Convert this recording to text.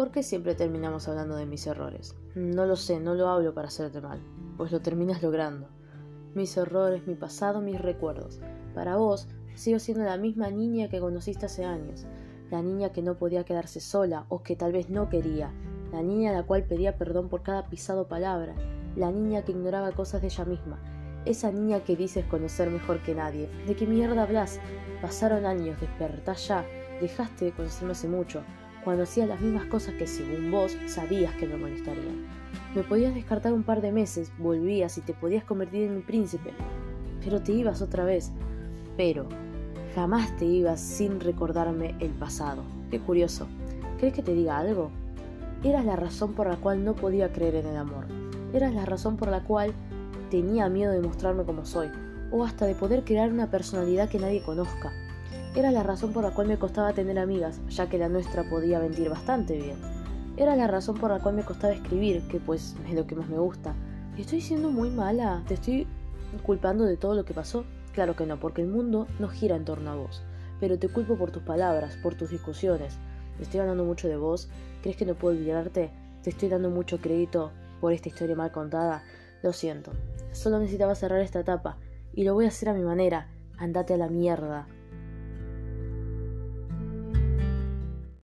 ¿Por qué siempre terminamos hablando de mis errores? No lo sé, no lo hablo para hacerte mal, pues lo terminas logrando. Mis errores, mi pasado, mis recuerdos. Para vos, sigo siendo la misma niña que conociste hace años, la niña que no podía quedarse sola o que tal vez no quería, la niña a la cual pedía perdón por cada pisado palabra, la niña que ignoraba cosas de ella misma, esa niña que dices conocer mejor que nadie. ¿De qué mierda hablas? Pasaron años, despertá ya, dejaste de conocerme hace mucho, cuando hacías las mismas cosas que según vos sabías que me molestarían. Me podías descartar un par de meses, volvías y te podías convertir en mi príncipe, pero te ibas otra vez. Pero jamás te ibas sin recordarme el pasado. Qué curioso. ¿Crees que te diga algo? Eras la razón por la cual no podía creer en el amor. Eras la razón por la cual tenía miedo de mostrarme como soy, o hasta de poder crear una personalidad que nadie conozca. Era la razón por la cual me costaba tener amigas, ya que la nuestra podía mentir bastante bien. Era la razón por la cual me costaba escribir, que pues es lo que más me gusta. ¿Estoy siendo muy mala? ¿Te estoy culpando de todo lo que pasó? Claro que no, porque el mundo no gira en torno a vos. Pero te culpo por tus palabras, por tus discusiones. Estoy hablando mucho de vos. ¿Crees que no puedo olvidarte? Te estoy dando mucho crédito por esta historia mal contada. Lo siento. Solo necesitaba cerrar esta etapa. Y lo voy a hacer a mi manera. Andate a la mierda.